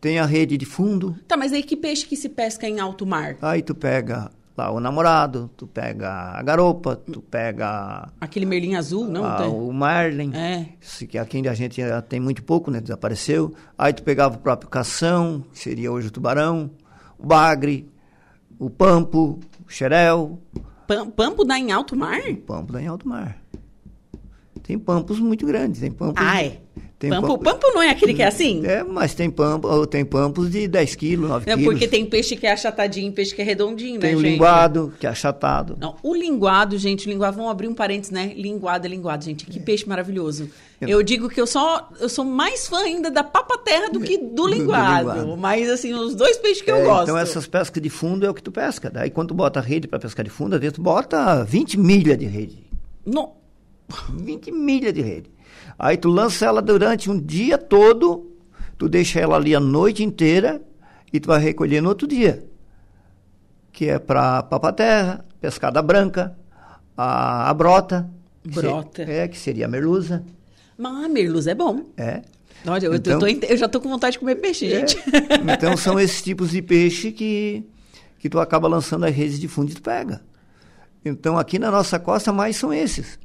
[SPEAKER 2] Tem a rede de fundo.
[SPEAKER 1] Tá, mas aí que peixe que se pesca em alto mar?
[SPEAKER 2] Aí tu pega lá o namorado, tu pega a garopa, tu pega...
[SPEAKER 1] Aquele merlin azul, não?
[SPEAKER 2] A, o marlin,
[SPEAKER 1] é.
[SPEAKER 2] que aqui a gente tem muito pouco, né? Desapareceu. Aí tu pegava o próprio cação, que seria hoje o tubarão, o bagre, o pampo, o xerel.
[SPEAKER 1] Pam- Pampo dá em alto mar?
[SPEAKER 2] Pampo dá em alto mar. Tem pampos muito grandes, tem pampos...
[SPEAKER 1] Ah, é.
[SPEAKER 2] Tem
[SPEAKER 1] Pampo,
[SPEAKER 2] pampo-
[SPEAKER 1] pampo não é aquele que é assim?
[SPEAKER 2] É, mas tem, pampo, tem pampos de 10 quilos, 9
[SPEAKER 1] Não,
[SPEAKER 2] quilos.
[SPEAKER 1] porque tem peixe que é achatadinho, peixe que é redondinho,
[SPEAKER 2] Tem
[SPEAKER 1] né,
[SPEAKER 2] o
[SPEAKER 1] gente?
[SPEAKER 2] linguado, que é achatado.
[SPEAKER 1] Não, o linguado, gente, o linguado, vamos abrir um parênteses, né? Linguado é linguado, gente. Que peixe maravilhoso. Eu digo que eu sou, eu sou mais fã ainda da papa-terra do que do
[SPEAKER 2] Do- do
[SPEAKER 1] linguado.
[SPEAKER 2] linguado.
[SPEAKER 1] Mas, assim, os dois peixes que eu
[SPEAKER 2] É,
[SPEAKER 1] gosto.
[SPEAKER 2] Então essas pescas de fundo é o que tu pesca. Daí quando tu bota a rede para pescar de fundo, às vezes tu bota 20 milhas de rede.
[SPEAKER 1] No-
[SPEAKER 2] 20 milhas de rede. Aí tu lança ela durante um dia todo, tu deixa ela ali a noite inteira e tu vai recolher no outro dia. Que é para papaterra, pescada branca, a, a brota.
[SPEAKER 1] Brota.
[SPEAKER 2] é, que seria a merluza.
[SPEAKER 1] Mas a merluz é bom.
[SPEAKER 2] É.
[SPEAKER 1] Eu,
[SPEAKER 2] Então-
[SPEAKER 1] tô, eu já tô com vontade de comer peixe,
[SPEAKER 2] É.
[SPEAKER 1] gente. (laughs)
[SPEAKER 2] Então são esses tipos de peixe que, que tu acaba lançando as redes de fundo e tu pega. Então aqui na nossa costa mais são esses.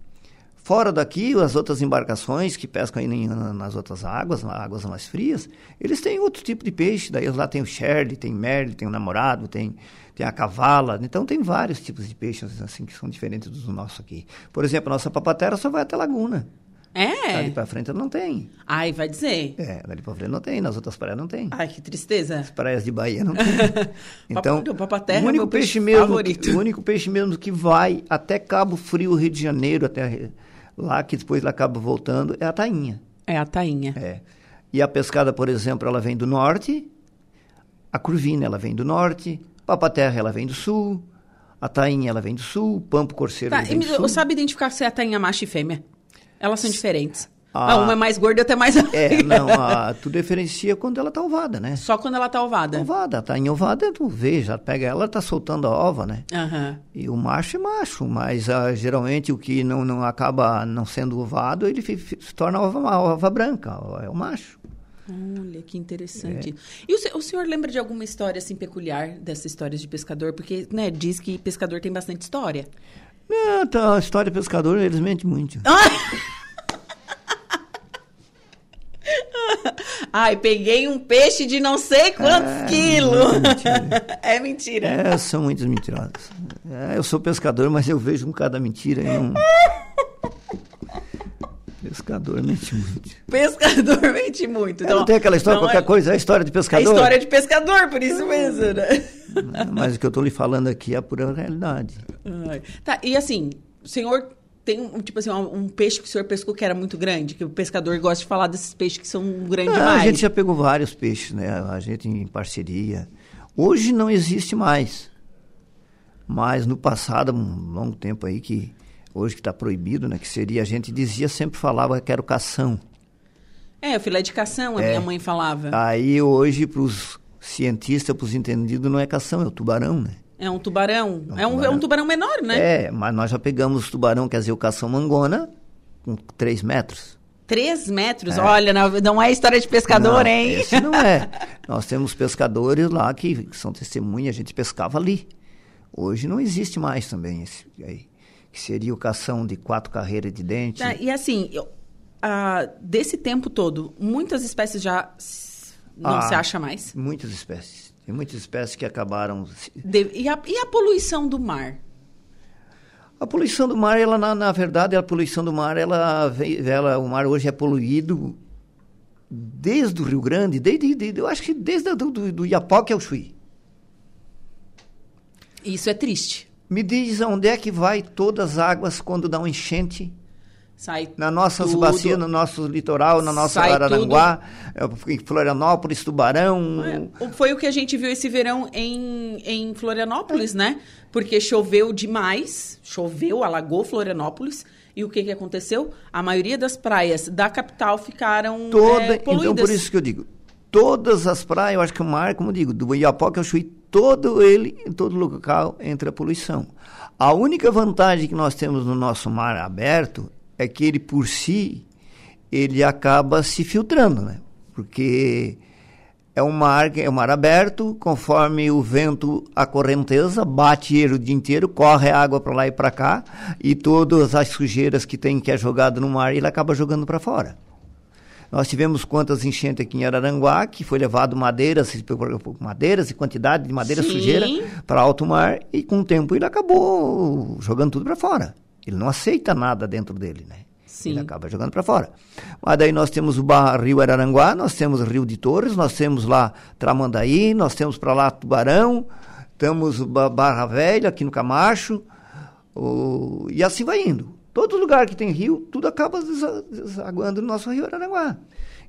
[SPEAKER 2] Fora daqui, as outras embarcações que pescam aí nas outras águas, águas mais frias, eles têm outro tipo de peixe. Daí lá tem o Shirley, tem merle, tem o namorado, tem, tem a cavala. Então tem vários tipos de peixes assim que são diferentes dos nossos aqui. Por exemplo, a nossa papatera só vai até Laguna. Dali
[SPEAKER 1] É.
[SPEAKER 2] para frente ela não tem.
[SPEAKER 1] Ai, vai dizer.
[SPEAKER 2] É, dali para frente não tem, nas outras praias não tem.
[SPEAKER 1] Ai, que tristeza.
[SPEAKER 2] As praias de Bahia não tem. (laughs) Então,
[SPEAKER 1] papaterra é
[SPEAKER 2] o único
[SPEAKER 1] meu peixe
[SPEAKER 2] peixe mesmo,
[SPEAKER 1] favorito.
[SPEAKER 2] o único peixe mesmo que vai até Cabo Frio, Rio de Janeiro, até lá que depois ela acaba voltando, é a tainha.
[SPEAKER 1] É a tainha.
[SPEAKER 2] É. E a pescada, por exemplo, ela vem do norte, a curvina ela vem do norte, papaterra ela vem do sul, a tainha ela vem do sul, pampo corceiro
[SPEAKER 1] Tá,
[SPEAKER 2] vem do sul.
[SPEAKER 1] sabe identificar se é a tainha macho e fêmea? Elas são diferentes.
[SPEAKER 2] Ah.
[SPEAKER 1] Ah, uma é mais gorda e outra é mais...
[SPEAKER 2] É, não, (laughs) a, tu diferencia quando ela tá ovada, né?
[SPEAKER 1] Só quando ela tá ovada.
[SPEAKER 2] Ovada, tá em ovada, tu vê, já pega ela, tá soltando a ova, né?
[SPEAKER 1] Aham.
[SPEAKER 2] E o macho é macho, mas ah, geralmente o que não, não acaba não sendo ovado, ele se torna ova, uma ova branca, é o macho.
[SPEAKER 1] Olha, que interessante.
[SPEAKER 2] É.
[SPEAKER 1] E o, o senhor lembra de alguma história assim peculiar dessas histórias de pescador? Porque, né, diz que pescador tem bastante história.
[SPEAKER 2] Não, tá, a história de pescador, eles mentem muito. (laughs) (laughs)
[SPEAKER 1] Ai, peguei um peixe de não sei quantos
[SPEAKER 2] É,
[SPEAKER 1] quilos.
[SPEAKER 2] muita mentira. (laughs)
[SPEAKER 1] é mentira.
[SPEAKER 2] É, são muitas mentirosos. É, eu sou pescador, mas eu vejo um cada mentira. Não... (laughs) Pescador mente muito.
[SPEAKER 1] Pescador mente muito.
[SPEAKER 2] É, não tem aquela história, qualquer
[SPEAKER 1] é-
[SPEAKER 2] coisa, é história de
[SPEAKER 1] É
[SPEAKER 2] pescador.
[SPEAKER 1] história de pescador, por isso mesmo, né?
[SPEAKER 2] Mas o que eu estou lhe falando aqui é a pura realidade.
[SPEAKER 1] Ai. Tá, e assim, o senhor tem, um, tipo assim, um, um peixe que o senhor pescou que era muito grande? Que o pescador gosta de falar desses peixes que são grandes
[SPEAKER 2] Ah,
[SPEAKER 1] demais.
[SPEAKER 2] a gente já pegou vários peixes, né? A gente em parceria. Hoje não existe mais. Mas no passado, um longo tempo aí, que hoje que está proibido, né? Que seria, a gente dizia, sempre falava que era o cação.
[SPEAKER 1] É, o filé de cação, a
[SPEAKER 2] É.
[SPEAKER 1] minha mãe falava.
[SPEAKER 2] Aí hoje, para os cientistas, para os entendidos, não é cação, é o tubarão, né?
[SPEAKER 1] É um tubarão.
[SPEAKER 2] É um
[SPEAKER 1] É um, é um
[SPEAKER 2] tubarão.
[SPEAKER 1] tubarão menor, né?
[SPEAKER 2] É, mas nós já pegamos tubarão, quer dizer, o cação mangona, com 3 metros.
[SPEAKER 1] Três metros. Olha, não, é história de pescador,
[SPEAKER 2] Não,
[SPEAKER 1] hein?
[SPEAKER 2] Esse não é. (laughs) Nós temos pescadores lá que, são testemunhas, a gente pescava ali. Hoje não existe mais também esse aí. Que seria o cação de quatro carreiras de dente.
[SPEAKER 1] Tá, e assim, eu- ah, desse tempo todo, muitas espécies já não
[SPEAKER 2] Ah.
[SPEAKER 1] se acha mais.
[SPEAKER 2] Muitas espécies. Tem muitas espécies que acabaram.
[SPEAKER 1] De- e, a, e a poluição do mar?
[SPEAKER 2] A poluição do mar, ela na, na verdade, a poluição do mar, ela, ela, o mar hoje é poluído desde o Rio Grande, desde, desde- eu acho que desde do, do, do Iapoque ao Chuí.
[SPEAKER 1] Isso é triste.
[SPEAKER 2] Me diz onde é que vai todas as águas quando dá um enchente?
[SPEAKER 1] Sai
[SPEAKER 2] Na nossas
[SPEAKER 1] tudo.
[SPEAKER 2] bacias, no nosso litoral, na nossa Araranguá, eh, em Florianópolis, Tubarão.
[SPEAKER 1] É, Foi o que a gente viu esse verão em, em Florianópolis, né? Porque choveu demais, choveu, alagou Florianópolis. E o que, que aconteceu? A maioria das praias da capital ficaram
[SPEAKER 2] Toda,
[SPEAKER 1] é, poluídas.
[SPEAKER 2] então, por isso que eu digo, todas as praias, eu acho que o mar, como eu digo, do Iapoque ao Chuí, todo ele, em todo local, entra a poluição. A única vantagem que nós temos no nosso mar aberto é que ele, por si, ele acaba se filtrando, né? Porque é um mar, é um mar aberto, conforme o vento, a correnteza, bate ele o dia inteiro, corre a água para lá e para cá, e todas as sujeiras que tem que é jogada no mar, ele acaba jogando para fora. Nós tivemos quantas enchentes aqui em Araranguá, que foi levado madeiras, madeiras e quantidade de madeira Sim. sujeira para alto mar, e com o tempo ele acabou jogando tudo para fora. Ele não aceita nada dentro dele, né? Sim. Ele acaba jogando para fora. Mas daí nós temos o Barra, Rio Araranguá, nós temos o Rio de Torres, nós temos lá Tramandaí, nós temos para lá Tubarão, temos Barra Velha aqui no Camacho, o, e assim vai indo. Todo lugar que tem rio, tudo acaba desaguando no nosso rio Araranguá.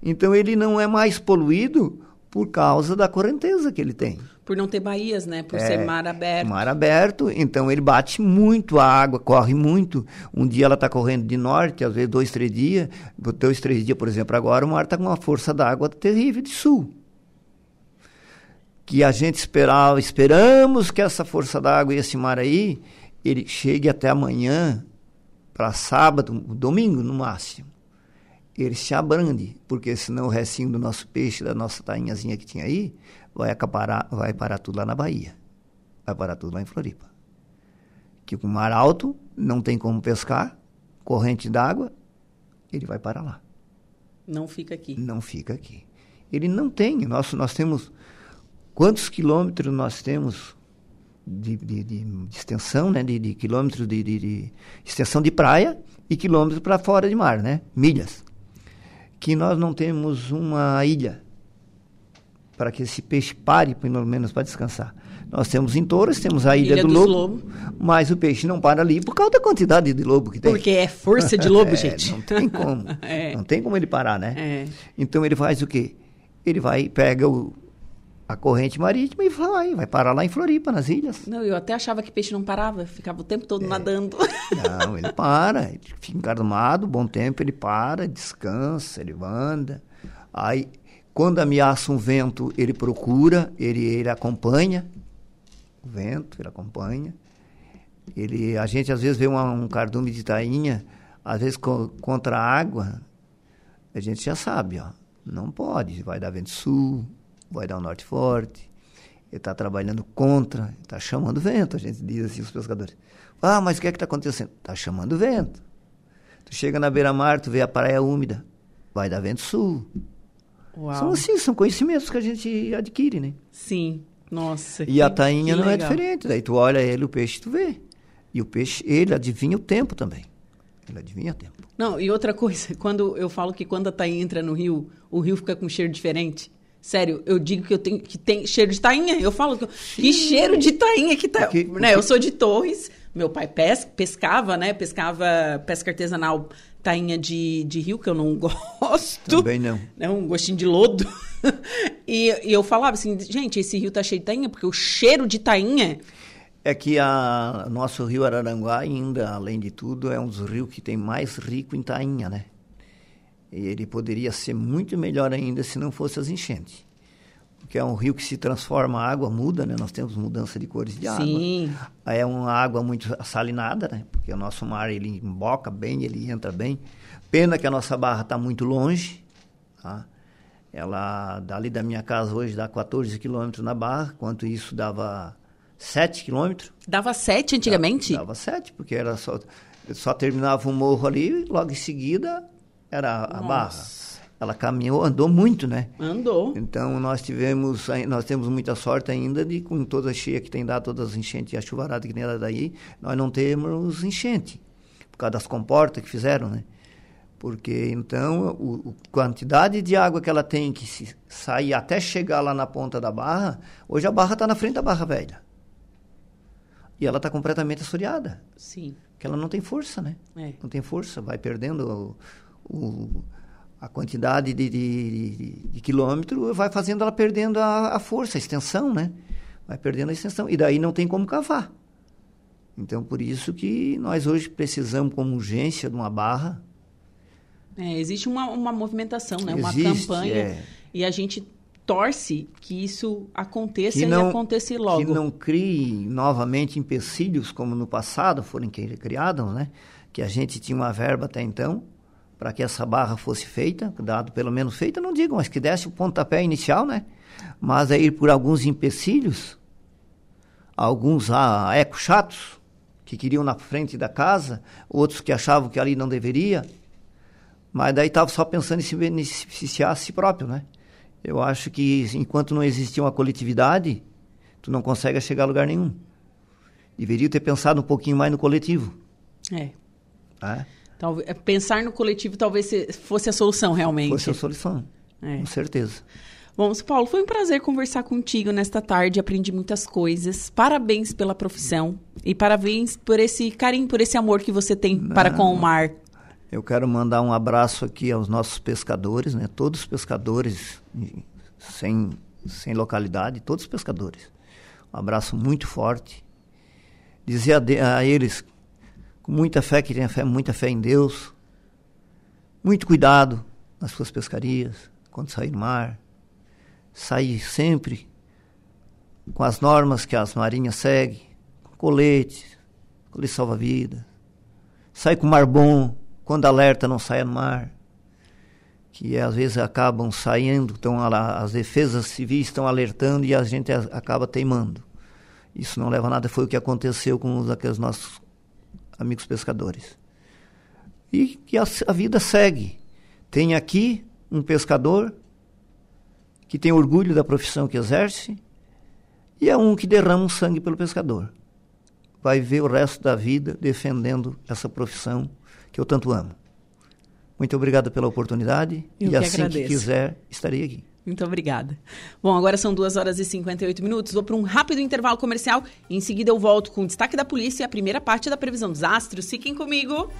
[SPEAKER 2] Então ele não é mais poluído por causa da correnteza que ele tem.
[SPEAKER 1] Por não ter baías, né? Por é, ser mar aberto.
[SPEAKER 2] Mar aberto, então ele bate muito a água, corre muito. Um dia ela está correndo de norte, às vezes dois, três dias. Dois, três dias, por exemplo, agora o mar está com uma força d'água terrível de sul. Que a gente esperava, esperamos que essa força d'água e esse mar aí, ele chegue até amanhã, para sábado, domingo no máximo ele se abrande, porque senão o restinho do nosso peixe, da nossa tainhazinha que tinha aí, vai acaparar, vai parar tudo lá na Bahia. Vai parar tudo lá em Floripa. Que com mar alto, não tem como pescar, corrente d'água, ele vai parar lá.
[SPEAKER 1] Não fica aqui.
[SPEAKER 2] Não fica aqui. Ele não tem. Nós, nós temos. Quantos quilômetros nós temos de, de, de, de extensão, né? De, de quilômetros de, de, extensão de praia e quilômetros para fora de mar, né? Milhas que nós não temos uma ilha para que esse peixe pare, pelo menos para descansar. Nós temos em Torres, temos a Ilha, ilha do Lobo, Lobo, mas o peixe não para ali por causa da quantidade de lobo que tem.
[SPEAKER 1] Porque é força de lobo, (laughs) é, gente.
[SPEAKER 2] Não tem como. (laughs) é. Não tem como ele parar, né? É. Então ele faz o quê? Ele vai, pega o, a corrente marítima e vai, vai parar lá em Floripa, nas ilhas.
[SPEAKER 1] Não, eu até achava que peixe não parava, ficava o tempo todo é. nadando.
[SPEAKER 2] Não, (laughs) ele para, ele fica encarnado, bom tempo ele para, descansa, ele anda. Aí, quando ameaça um vento, ele procura, ele, ele acompanha o vento, ele acompanha. Ele, a gente às vezes vê uma, um cardume de tainha, às vezes co contra a água, a gente já sabe, ó, não pode, vai dar vento sul, vai dar um norte forte, ele está trabalhando contra, está chamando vento, a gente diz assim, os pescadores. Ah, mas o que é que está acontecendo? Está chamando vento. Tu chega na beira-mar, tu vê a praia úmida, vai dar vento sul. Uau. São assim, são conhecimentos que a gente adquire, né?
[SPEAKER 1] Sim, nossa.
[SPEAKER 2] E a tainha não é legal. é diferente, daí tu olha ele, o peixe, tu vê. E o peixe, ele adivinha o tempo também. Ele adivinha o tempo.
[SPEAKER 1] Não, e outra coisa, (laughs) quando eu falo que quando a tainha entra no rio, o rio fica com cheiro diferente. Sério, eu digo que eu tenho que tem cheiro de tainha. Eu falo que, que cheiro de tainha que tá. Porque, né? Eu sou de Torres, meu pai pesca, pescava, né? Pescava pesca artesanal tainha de, de rio, que eu não (laughs) gosto.
[SPEAKER 2] Também não.
[SPEAKER 1] Né? Um gostinho de lodo. (laughs) e, e, eu falava assim, gente, esse rio tá cheio de tainha, porque o cheiro de tainha.
[SPEAKER 2] É que a nosso rio Araranguá, ainda, além de tudo, é um dos rios que tem mais rico em tainha, né? E ele poderia ser muito melhor ainda se não fosse as enchentes. Porque é um rio que se transforma, a água muda, né? Nós temos mudança de cores de água. Sim. É uma água muito salinada, né? Porque o nosso mar, ele emboca bem, ele entra bem. Pena que a nossa barra está muito longe, tá? Ela, dali da minha casa hoje, dá 14 quilômetros na barra, quanto isso dava 7 quilômetros.
[SPEAKER 1] Dava 7 antigamente?
[SPEAKER 2] Dava, dava 7, porque era só, só terminava um morro ali, logo em seguida era a Nossa. barra. Ela caminhou, andou muito, né?
[SPEAKER 1] Andou.
[SPEAKER 2] Então nós tivemos, nós temos muita sorte ainda de com toda a cheia que tem dado, todas as enchentes e a chuvarada que tem dado daí, nós não temos enchente por causa das comportas que fizeram, né? Porque então o, a quantidade de água que ela tem que se sair até chegar lá na ponta da barra, hoje a barra está na frente da barra velha. E ela está completamente assoreada.
[SPEAKER 1] Sim.
[SPEAKER 2] Porque ela não tem força, né?
[SPEAKER 1] É.
[SPEAKER 2] Não tem força, vai perdendo o, a quantidade de, de, de, de quilômetro vai fazendo ela perdendo a, a, força, a extensão, né? Vai perdendo a extensão. E daí não tem como cavar. Então, por isso que nós hoje precisamos, com urgência, de uma barra.
[SPEAKER 1] É, existe uma, uma movimentação, né? Existe, uma campanha. É. E a gente torce que isso aconteça
[SPEAKER 2] não,
[SPEAKER 1] e aconteça logo.
[SPEAKER 2] Que não crie novamente empecilhos como no passado foram criados, né? Que a gente tinha uma verba até então para que essa barra fosse feita, dado pelo menos feita, não digo, mas que desse o pontapé inicial, né? Mas aí por alguns empecilhos, alguns ah, eco chatos, que queriam na frente da casa, outros que achavam que ali não deveria, Mas daí estava só pensando em se beneficiar a si próprio, né? Eu acho que enquanto não existia uma coletividade, tu não consegue chegar a lugar nenhum. Deveria ter pensado um pouquinho mais no coletivo.
[SPEAKER 1] É. é? Talvez, pensar no coletivo talvez fosse a solução, realmente.
[SPEAKER 2] Fosse a solução, é. com certeza.
[SPEAKER 1] Bom, Paulo, foi um prazer conversar contigo nesta tarde, aprendi muitas coisas. Parabéns pela profissão e parabéns por esse carinho, por esse amor que você tem Não, para com o mar.
[SPEAKER 2] Eu quero mandar um abraço aqui aos nossos pescadores, né? Todos os pescadores sem, sem localidade, todos os pescadores. Um abraço muito forte. Dizer a, a eles com muita fé, que tenha fé, muita fé em Deus. Muito cuidado nas suas pescarias, quando sair no mar. Sair sempre com as normas que as marinhas seguem, com colete, colete salva-vida. Sair com mar bom, quando alerta não saia no mar. Que às vezes acabam saindo, então as defesas civis estão alertando e a gente acaba teimando. Isso não leva a nada, foi o que aconteceu com aqueles nossos amigos pescadores. E que a, a vida segue. Tem aqui um pescador que tem orgulho da profissão que exerce e é um que derrama um sangue pelo pescador. Vai ver o resto da vida defendendo essa profissão que eu tanto amo. Muito obrigado pela oportunidade eu e assim agradeço. que quiser estarei aqui.
[SPEAKER 1] Muito obrigada. Bom, agora são 2 horas e 58 minutos. Vou para um rápido intervalo comercial. Em seguida, eu volto com o destaque da polícia e a primeira parte da previsão dos astros. Fiquem comigo.